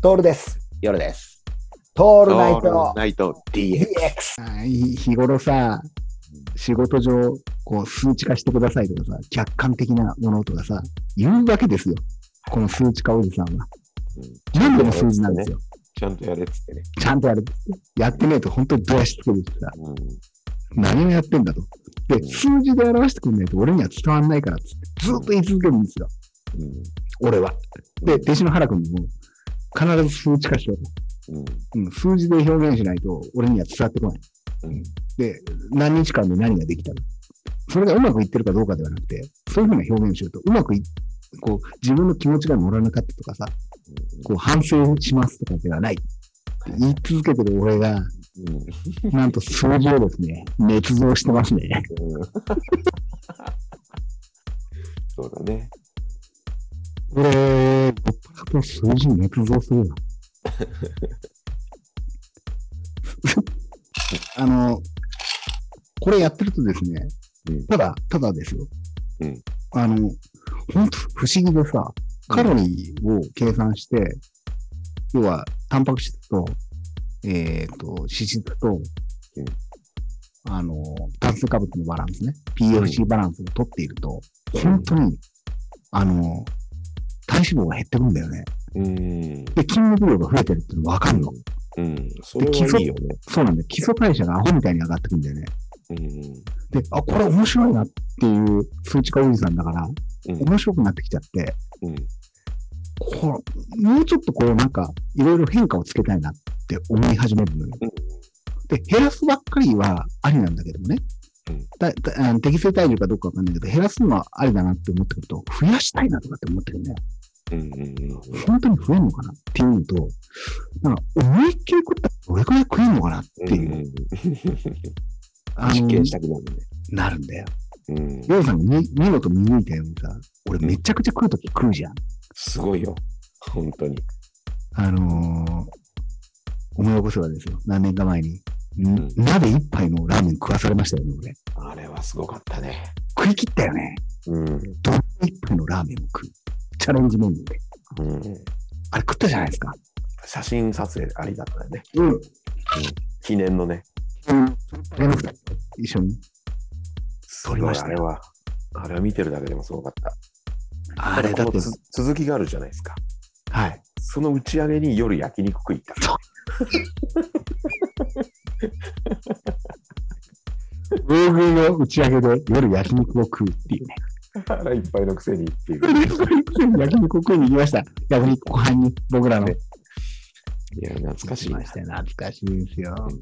トールです。夜です。トールナイトナイト DX。日頃さ、仕事上、こう数値化してくださいとかさ、客観的なものとかさ、言うわけですよ。この数値化おじさんは。何でも数字なんですよ。ちゃんとやれっつってね。ちゃんとやる。やってねえと本当にどやしつけるしさ、うん。何をやってんだと。で、数字で表してくんないと俺には伝わんないからっつって、ずっと言い続けるんですよ。俺は。で、弟子の原君にも、必ず数値化しようと。うん。うん、数字で表現しないと俺には伝わってこない。うん。で、何日間で何ができたのそれがうまくいってるかどうかではなくて、そういうふうな表現をすると、うまくい、こう、自分の気持ちが乗らなかったとかさ、こう、反省しますとかではない。言い続けてる俺が、うん。なんと数字をですね、捏造してますね。うん。そうだね。俺、僕と数字捏造するわ。あの、これやってるとですね、うん。ただ、ただですよ。うん。あの、本当不思議でさ、カロリーを計算して、要は、タンパク質と、えっ、と、脂質と、あの、炭水化物のバランスね、PFC バランスを取っていると、本当に、あの、体脂肪が減ってくんだよね。うん。で、筋肉量が増えてるってわかるの。うん。それはいいよね。そうなんだよ。基礎代謝がアホみたいに上がってくんだよね。うん。で、あ、これ面白いなっていう数値化おじさんだから、うん。面白くなってきちゃって、うん。こうもうちょっとこうなんか、いろいろ変化をつけたいなって思い始めるのよ。うんで、減らすばっかりはありなんだけどもね。うんだだ適正体重かどうかわかんないけど、減らすのはありだなって思ってくると、増やしたいなとかって思ってくるんだよ。本当に増えるのかなっていうのと、なんか思いっきり食ったらどれくらい食えるのかなっていう、実験したくなるね。なるんだよ。うん。ヨウさん見見事見抜いたようにさ、俺めちゃくちゃ食うとき食うじゃん。すごいよ。本当に。あのー、思い起こせばですよ。何年か前に、んん鍋一杯のラーメン食わされましたよね、俺。あれはすごかったね。食い切ったよね。うん。どんな一杯のラーメンを食う？チャレンジメニューで。うん。あれ食ったじゃないですか。写真撮影ありだったよね。うん。記念のね。うん。一緒に。撮りましたあれは、あれは見てるだけでもすごかった。あれだって続きがあるじゃないですか。はい。その打ち上げに夜焼肉食いた。大食いの打ち上げで夜焼肉を食うっていうね。腹 いっぱいのくせにっていう。焼肉を食いに行きました。焼肉後半に僕らの。ねいや、懐かしいなま。したよ懐かしいですよ。うん